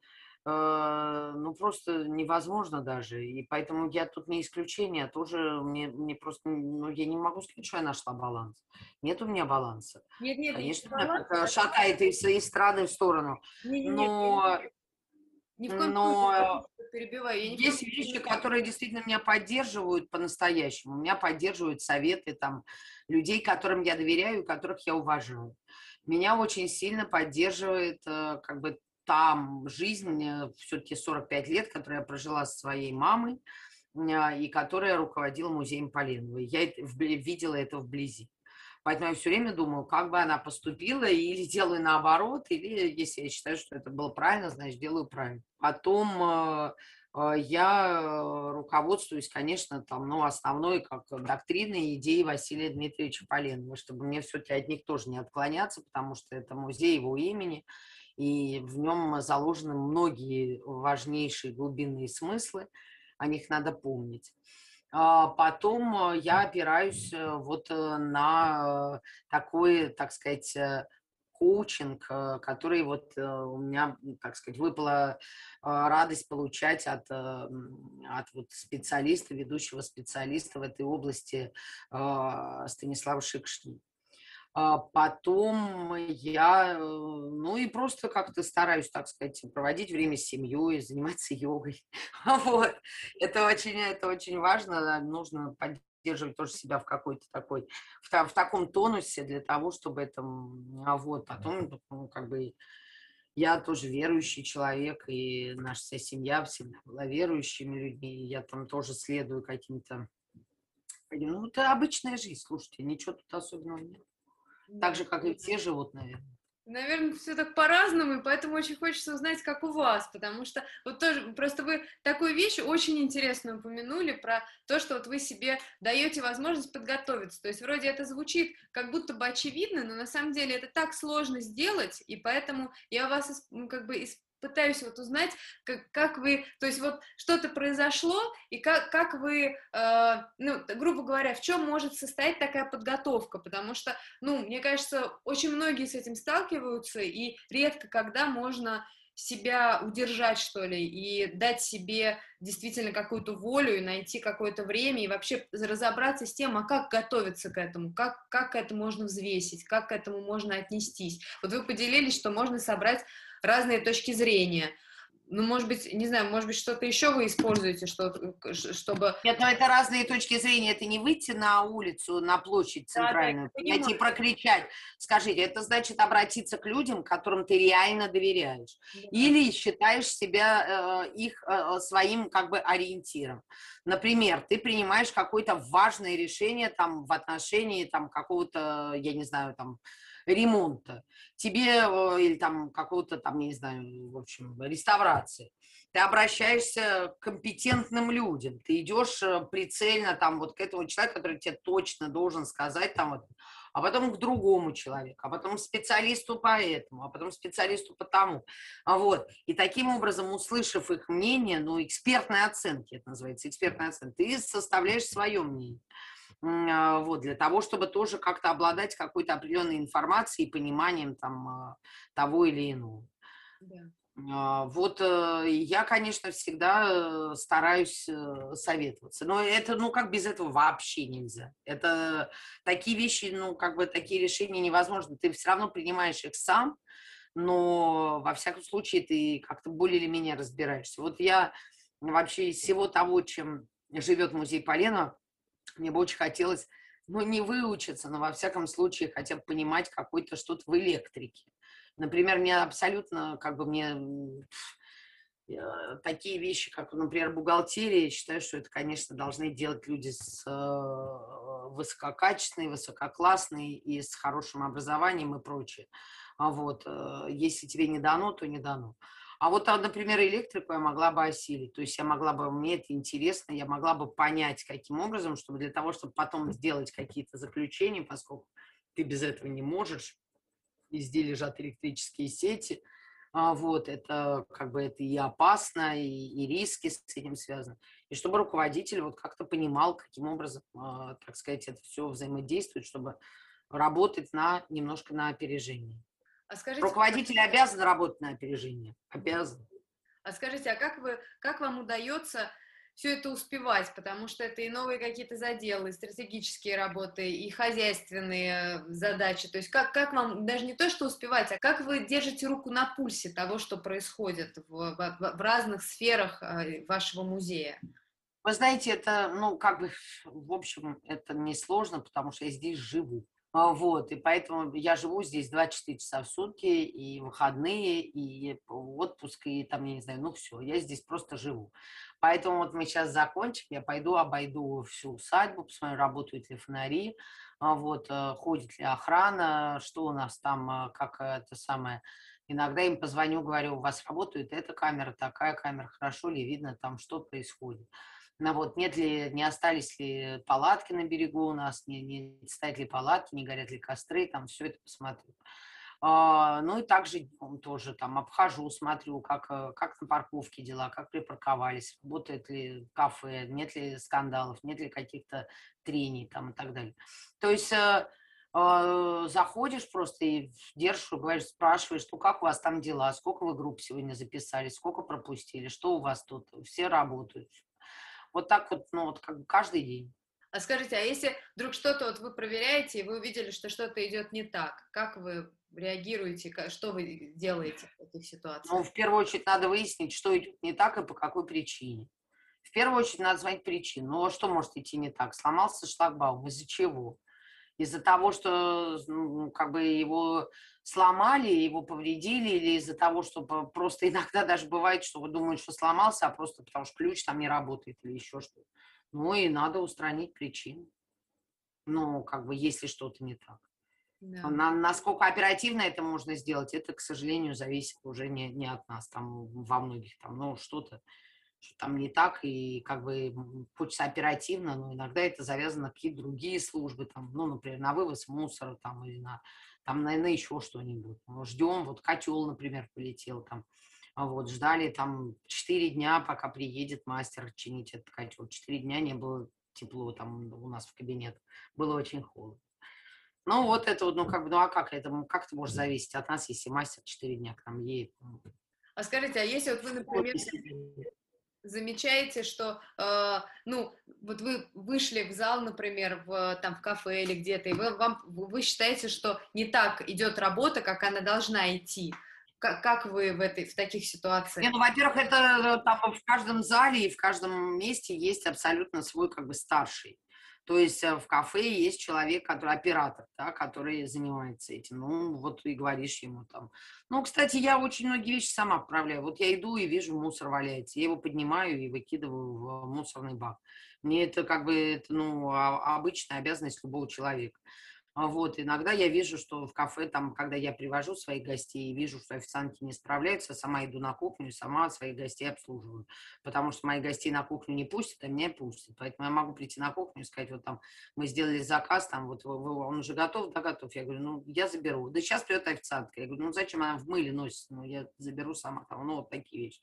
Э, ну, просто невозможно даже. И поэтому я тут не исключение, а тоже мне, мне просто, ну, я не могу сказать, что я нашла баланс. Нет у меня баланса. Нет, нет, Конечно, нет, баланс, это шатает из, из страны в сторону. Нет, нет, но... Нет, ни в коем но перебиваю. Я есть вещи, которые действительно меня поддерживают по-настоящему. Меня поддерживают советы там людей, которым я доверяю, которых я уважаю. Меня очень сильно поддерживает э, как бы там жизнь, все-таки 45 лет, которую я прожила со своей мамой, а, и которая руководила музеем Поленовой. Я видела это вблизи. Поэтому я все время думаю, как бы она поступила, или делаю наоборот, или если я считаю, что это было правильно, значит, делаю правильно. Потом э, э, я руководствуюсь, конечно, там, ну, основной, как доктриной идеи Василия Дмитриевича Поленова, чтобы мне все-таки от них тоже не отклоняться, потому что это музей его имени, и в нем заложены многие важнейшие глубинные смыслы, о них надо помнить. А потом э, я опираюсь э, вот э, на такой, так сказать, коучинг, который вот у меня, так сказать, выпала радость получать от, от вот специалиста, ведущего специалиста в этой области Станислава Шикшни. А потом я, ну и просто как-то стараюсь, так сказать, проводить время с семьей, заниматься йогой. (laughs) Вот. Это очень, это очень важно. Нужно поддерживать тоже себя в какой-то такой, в, в таком тонусе для того, чтобы это, а вот, потом, ну, как бы, я тоже верующий человек, и наша вся семья всегда была верующими людьми, я там тоже следую каким-то, ну, это обычная жизнь, слушайте, ничего тут особенного нет. Так же, как и все животные. Наверное, все так по-разному, и поэтому очень хочется узнать, как у вас, потому что вот тоже, просто вы такую вещь очень интересную упомянули про то, что вот вы себе даете возможность подготовиться, то есть вроде это звучит как будто бы очевидно, но на самом деле это так сложно сделать, и поэтому я вас как бы пытаюсь вот узнать, как, как вы, то есть вот что-то произошло, и как, как вы, э, ну, грубо говоря, в чем может состоять такая подготовка, потому что, ну, мне кажется, очень многие с этим сталкиваются, и редко когда можно себя удержать, что ли, и дать себе действительно какую-то волю, и найти какое-то время, и вообще разобраться с тем, а как готовиться к этому, как, как это можно взвесить, как к этому можно отнестись. Вот вы поделились, что можно собрать разные точки зрения. Ну, может быть, не знаю, может быть, что-то еще вы используете, что, чтобы... Нет, но это разные точки зрения. Это не выйти на улицу, на площадь центральную, да, да, и прокричать. Скажите, это значит обратиться к людям, которым ты реально доверяешь. Да. Или считаешь себя э, их э, своим как бы ориентиром. Например, ты принимаешь какое-то важное решение там в отношении там какого-то, я не знаю, там ремонта, тебе или там какого-то там, не знаю, в общем, реставрации, ты обращаешься к компетентным людям, ты идешь э, прицельно там вот к этому человеку, который тебе точно должен сказать там вот, а потом к другому человеку, а потом специалисту по этому, а потом специалисту по тому. А вот. И таким образом, услышав их мнение, ну, экспертные оценки, это называется, экспертная оценка, ты составляешь свое мнение. А, вот, для того, чтобы тоже как-то обладать какой-то определенной информацией и пониманием там а, того или иного. Да. А, вот э, я, конечно, всегда э, стараюсь э, советоваться, но это, ну, как без этого вообще нельзя. Это такие вещи, ну, как бы такие решения невозможно. Ты все равно принимаешь их сам, но во всяком случае ты как-то более или менее разбираешься. Вот я вообще из всего того, чем живет музей Полена, мне бы очень хотелось, ну, не выучиться, но во всяком случае хотя бы понимать какой-то что-то в электрике. Например, мне абсолютно, как бы мне такие вещи, как, например, бухгалтерия, я считаю, что это, конечно, должны делать люди с э, высококачественные, высококлассные и с хорошим образованием и прочее. А вот, э, если тебе не дано, то не дано. А вот, а, например, электрику я могла бы осилить. То есть я могла бы, мне это интересно, я могла бы понять, каким образом, чтобы для того, чтобы потом сделать какие-то заключения, поскольку ты без этого не можешь. Везде лежат электрические сети. А вот, это как бы это и опасно, и, и риски с этим связаны. И чтобы руководитель вот как-то понимал, каким образом, а, так сказать, это все взаимодействует, чтобы работать на, немножко на опережении. А скажите, Руководитель как... обязан работать на опережение. Обязан. А скажите, а как, вы, как вам удается все это успевать, потому что это и новые какие-то заделы, и стратегические работы, и хозяйственные задачи. То есть как, как вам, даже не то, что успевать, а как вы держите руку на пульсе того, что происходит в, в, в разных сферах э, вашего музея? Вы знаете, это, ну, как бы, в общем, это несложно, потому что я здесь живу. А, вот, и поэтому я живу здесь 24 часа в сутки, и выходные, и отпуск, и там, я не знаю, ну все, я здесь просто живу. Поэтому вот мы сейчас закончим, я пойду обойду всю усадьбу, посмотрю, работают ли фонари, а, вот, э, ходит ли охрана, что у нас там, а, как это самое, Иногда им позвоню, говорю, у вас работает эта камера, такая камера, хорошо ли видно там, что происходит. Ну, вот, нет ли, не остались ли палатки на берегу у нас, не, не стоят ли палатки, не горят ли костры, там все это посмотрю. А, ну и также тоже там обхожу, смотрю, как, э, как на парковке дела, как припарковались, работает ли кафе, нет ли скандалов, нет ли каких-то трений там и так далее. То есть э, э, заходишь просто и держишь, говоришь, спрашиваешь, ну как у вас там дела, сколько вы групп сегодня записали, сколько пропустили, что у вас тут, все работают. Вот так вот, ну вот как каждый день. А скажите, а если вдруг что-то вот вы проверяете, и вы увидели, что что-то идет не так, как вы реагируете, что вы делаете в этих ситуациях? Ну, в первую очередь надо выяснить, что идет не так и по какой причине. В первую очередь надо звонить причину. Ну, а что может идти не так? Сломался шлагбаум. Из-за чего? Из-за того, что ну, как бы его сломали, его повредили, или из-за того, что просто (laughs) иногда даже бывает, что вы думаете, что сломался, а просто потому что ключ там не работает или еще что-то. Ну и надо устранить причину. Ну, как бы, если что-то не так. Да. На, насколько оперативно это можно сделать, это, к сожалению, зависит уже не, не от нас, там во многих там, ну, что-то что там не так, и как бы хочется оперативно, но иногда это завязано на какие-то другие службы, там, ну, например, на вывоз мусора, там, или на, там, наверное, еще что-нибудь. Ну, ждем, вот котел, например, полетел там, а вот, ждали там 4 дня, пока приедет мастер чинить этот котел. 4 дня не было тепло там у нас в кабинет. Было очень холодно. Ну, вот это вот, ну, как бы, ну, а как это, как это может зависеть от нас, если мастер 4 дня к нам едет? Ну? А скажите, а если вот вы, например, замечаете, что, э, ну, вот вы вышли в зал, например, в, там, в кафе или где-то, и вы, вам, вы считаете, что не так идет работа, как она должна идти, как, как вы в, этой, в таких ситуациях? Не, ну, во-первых, это э, там в каждом зале и в каждом месте есть абсолютно свой как бы старший. То есть э, в кафе есть человек, который оператор, да, который занимается этим. Ну, вот и говоришь ему там. Ну, кстати, я очень многие вещи сама отправляю. Вот я иду и вижу, мусор валяется. Я его поднимаю и выкидываю в мусорный бак. Мне это как бы, это, ну, а, обычная обязанность любого человека. А вот, иногда я вижу, что в кафе, там, когда я привожу своих гостей вижу, что официантки не справляются, сама иду на кухню и сама своих гостей обслуживаю. Потому что мои гостей на кухню не пустят, а меня пустят. Поэтому я могу прийти на кухню и сказать, вот там, мы сделали заказ, там, вот он уже готов, да, готов. Я говорю, ну, я заберу. Да сейчас придет официантка. Я говорю, ну, зачем она в мыле носит? Ну, я заберу сама. Там, ну, вот такие вещи.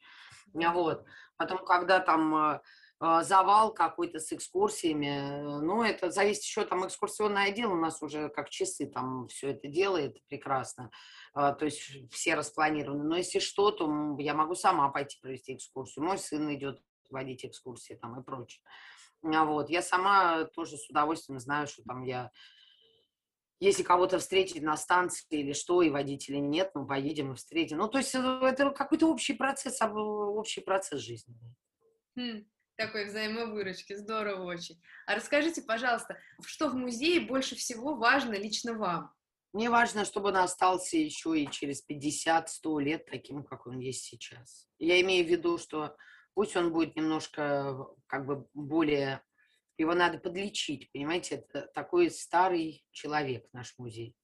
Вот. Потом, когда там э, завал какой-то с экскурсиями. Ну, это зависит еще, там экскурсионное отдел у нас уже как часы там все это делает прекрасно. А, то есть все распланированы. Но если что, то я могу сама пойти провести экскурсию. Мой сын идет водить экскурсии там и прочее. А вот. Я сама тоже с удовольствием знаю, что там я если кого-то встретить на станции или что, и водителя нет, ну, поедем и встретим. Ну, то есть э, это какой-то общий процесс, общий процесс жизни. Хм такой взаимовыручки, здорово очень. А расскажите, пожалуйста, что в музее больше всего важно лично вам? Мне важно, чтобы он остался еще и через 50-100 лет таким, как он есть сейчас. Я имею в виду, что пусть он будет немножко как бы более... Его надо подлечить, понимаете? Это такой старый человек, наш музей.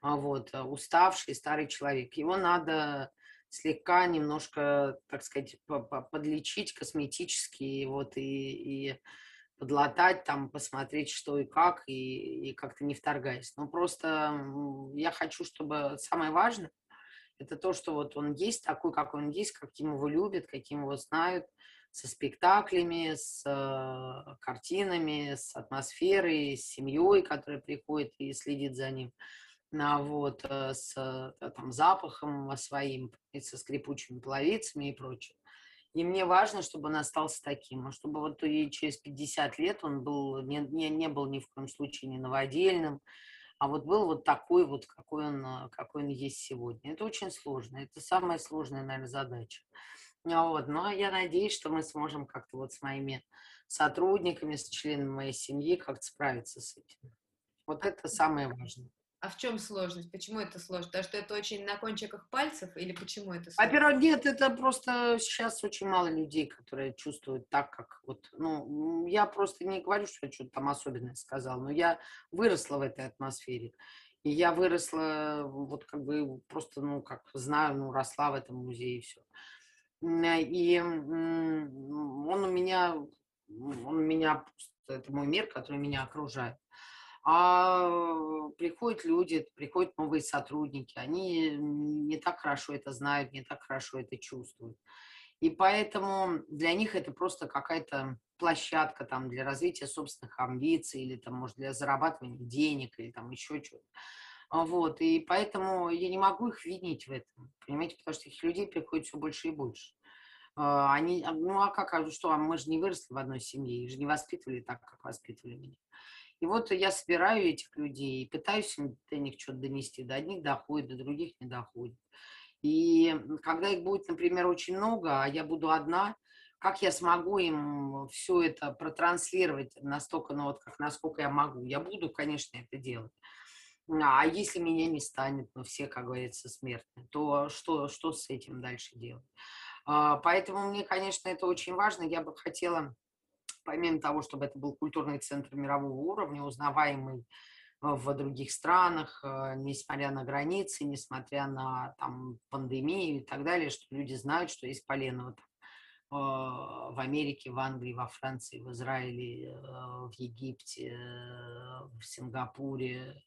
А вот, уставший старый человек. Его надо слегка немножко, так сказать, подлечить косметически, вот, и, и подлатать, там, посмотреть, что и как, и, и как-то не вторгаясь. Но просто я хочу, чтобы самое важное, это то, что вот он есть такой, как он есть, каким его любят, каким его знают, со спектаклями, с э, картинами, с атмосферой, с семьей, которая приходит и следит за ним вот, э, с э, там, запахом своим, и со скрипучими половицами и прочее. И мне важно, чтобы он остался таким, а чтобы вот и через 50 лет он был, не, не, не был ни в коем случае не новодельным, а вот был вот такой вот, какой он, э, какой он есть сегодня. Это очень сложно, это самая сложная, наверное, задача. А вот. Но я надеюсь, что мы сможем как-то вот с моими сотрудниками, с членами моей семьи как-то справиться с этим. Вот это самое важное. А в чем сложность? Почему это сложно? Потому что это очень на кончиках пальцев или почему это сложно? Во-первых, нет, это просто сейчас очень мало людей, которые чувствуют так, как вот, ну, я просто не говорю, что я что-то там особенное сказал, но я выросла в этой атмосфере. И я выросла, вот как бы просто, ну, как знаю, ну, росла в этом музее и все. И он у меня, он у меня, это мой мир, который меня окружает. А приходят люди, приходят новые сотрудники, они не так хорошо это знают, не так хорошо это чувствуют. И поэтому для них это просто какая-то площадка там для развития собственных амбиций или там, может, для зарабатывания денег или там еще что-то. А, вот, и поэтому я не могу их винить в этом, понимаете, потому что этих людей приходит все больше и больше. А, они, а, ну а как, а что, мы же не выросли в одной семье, их же не воспитывали так, как воспитывали меня. И вот я собираю этих людей и пытаюсь до них что-то донести. До одних доходит, до других не доходит. И когда их будет, например, очень много, а я буду одна, как я смогу им все это протранслировать настолько, ну вот как насколько я могу? Я буду, конечно, это делать. А если меня не станет, ну все, как говорится, смертны, то что, что с этим дальше делать? А, поэтому мне, конечно, это очень важно. Я бы хотела, помимо того, чтобы это был культурный центр мирового уровня, узнаваемый в других странах, э, несмотря на границы, несмотря на там, пандемию и так далее, что люди знают, что есть Поленово э, в Америке, в Англии, во Франции, в Израиле, э, в Египте, в Сингапуре,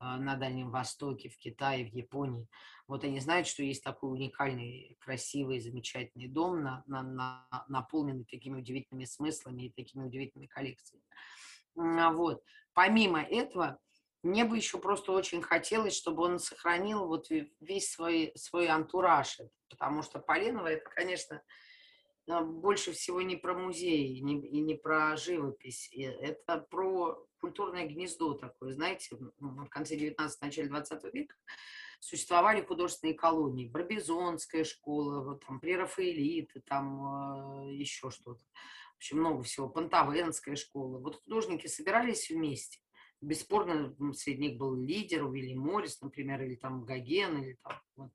на Дальнем Востоке, в Китае, в Японии. Вот они знают, что есть такой уникальный, красивый, замечательный дом, на, на, на, наполненный такими удивительными смыслами и такими удивительными коллекциями. Вот. Помимо этого, мне бы еще просто очень хотелось, чтобы он сохранил вот весь свой, свой антураж, потому что Поленова это, конечно, э, больше всего не про музей не, и не про живопись, это про культурное гнездо такое, знаете, в конце 19 начале 20 века существовали художественные колонии, Барбизонская школа, вот там прерафаэлиты, там э, еще что-то, в общем, много всего, Пантавенская школа. Вот художники собирались вместе, бесспорно, среди них был лидер, Уильям Моррис, например, или там Гоген, или там, вот,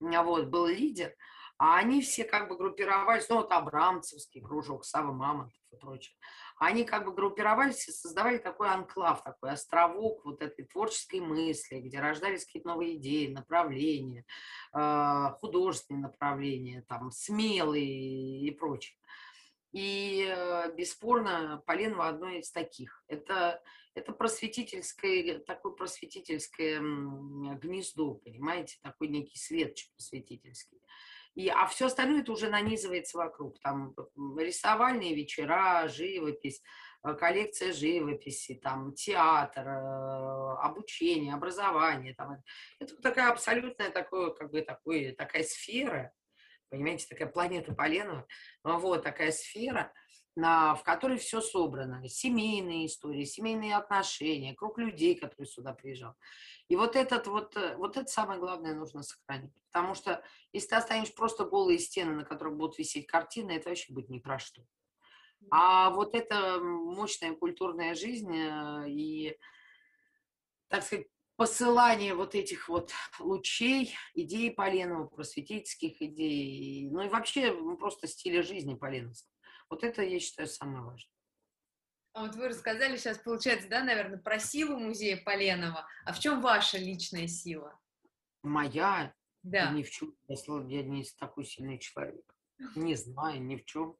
вот, был лидер, а они все как бы группировались, ну, вот Абрамцевский кружок, Сава Мамонтов и прочее. Они как бы группировались и создавали такой анклав, такой островок вот этой творческой мысли, где рождались какие-то новые идеи, направления, а, художественные направления, там, смелые и прочее. И э, бесспорно Поленова одно из таких. Это это просветительское, такое просветительское гнездо, понимаете, такой некий свет просветительский. И, а все остальное это уже нанизывается вокруг. Там рисовальные вечера, живопись, э, коллекция живописи, там театр, э, обучение, образование. Там. Это такая абсолютная такое, как бы, такой, такая сфера, понимаете, такая планета Поленова, вот такая сфера, в которой все собрано. Семейные истории, семейные отношения, круг людей, которые сюда приезжал. И вот этот вот, э, вот это самое главное нужно сохранить. Потому что если ты останешь просто голые стены, на которых будут висеть картины, это вообще будет ни про что. А вот эта мощная культурная жизнь э, и, так сказать, посылание вот этих вот лучей, идей Поленова, просветительских идей, ну и вообще просто стиля жизни Поленовского. Вот это, я считаю, самое важное. А вот вы рассказали сейчас, получается, да, наверное, про силу музея Поленова. А в чем ваша личная сила? Моя? Да. Ни в чем. Я, не такой сильный человек. Не знаю, ни в чем.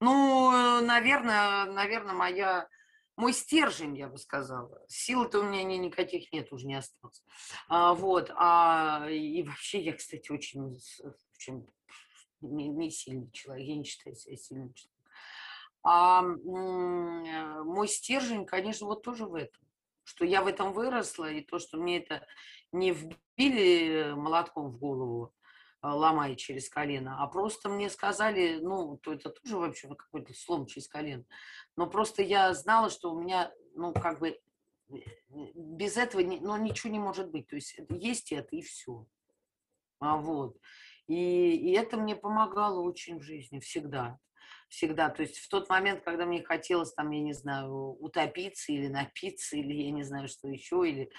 Ну, наверное, наверное, моя мой стержень, я бы сказала. Сил-то у меня ни, никаких нет, уже не осталось. А, вот. А, и вообще я, кстати, очень, очень не, не сильный человек, я не считаю себя сильным человеком. А э, мой стержень, конечно, вот тоже в этом, что я в этом выросла, и то, что мне это не вбили молотком в голову, а, ломая через колено, а просто мне сказали, ну, то это тоже вообще какой-то слом через колено, но просто я знала, что у меня, ну, как бы э, без этого ну, ничего не может быть, то есть есть это и все. А вот. И, и это мне помогало очень в жизни всегда. Всегда. То есть в тот момент, когда мне хотелось, там, я не знаю, утопиться или напиться, или я не знаю, что еще, или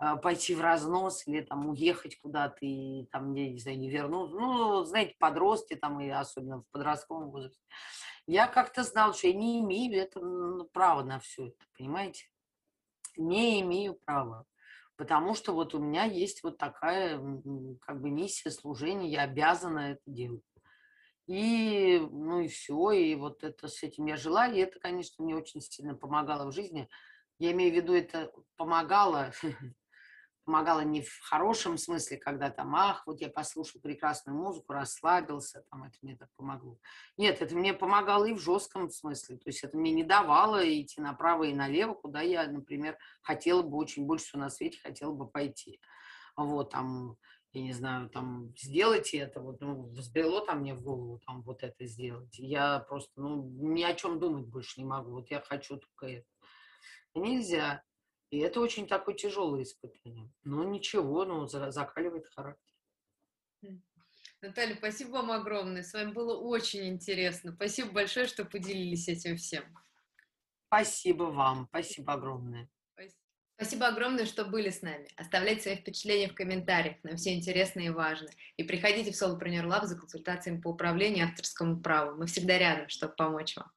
э, пойти в разнос, или там уехать куда-то и там, я не знаю, не вернуться. Ну, знаете, подростки там, и особенно в подростковом возрасте. Я как-то знал, что я не имею это, ну, права на все это, понимаете? Не имею права потому что вот у меня есть вот такая как бы миссия служения, я обязана это делать. И, ну и все, и вот это с этим я жила, и это, конечно, мне очень сильно помогало в жизни. Я имею в виду, это помогало, (laughs) помогало не в хорошем смысле, когда там, ах, вот я послушал прекрасную музыку, расслабился, там это мне так помогло. Нет, это мне помогало и в жестком смысле, то есть это мне не давало идти направо и налево, куда я, например, хотела бы очень больше всего на свете, хотела бы пойти. Вот, там, я не знаю, там, сделайте это, вот, ну, взбрело там мне в голову, там, вот это сделать. Я просто, ну, ни о чем думать больше не могу, вот я хочу только это. Нельзя. И это очень такое тяжелое испытание. Но ничего, ну, закаливает характер. Наталья, спасибо вам огромное. С вами было очень интересно. Спасибо большое, что поделились этим всем. Спасибо вам. Спасибо огромное. Спасибо огромное, что были с нами. Оставляйте свои впечатления в комментариях, нам все интересно и важно. И приходите в Solopreneur Lab за консультациями по управлению авторскому праву. Мы всегда рядом, чтобы помочь вам.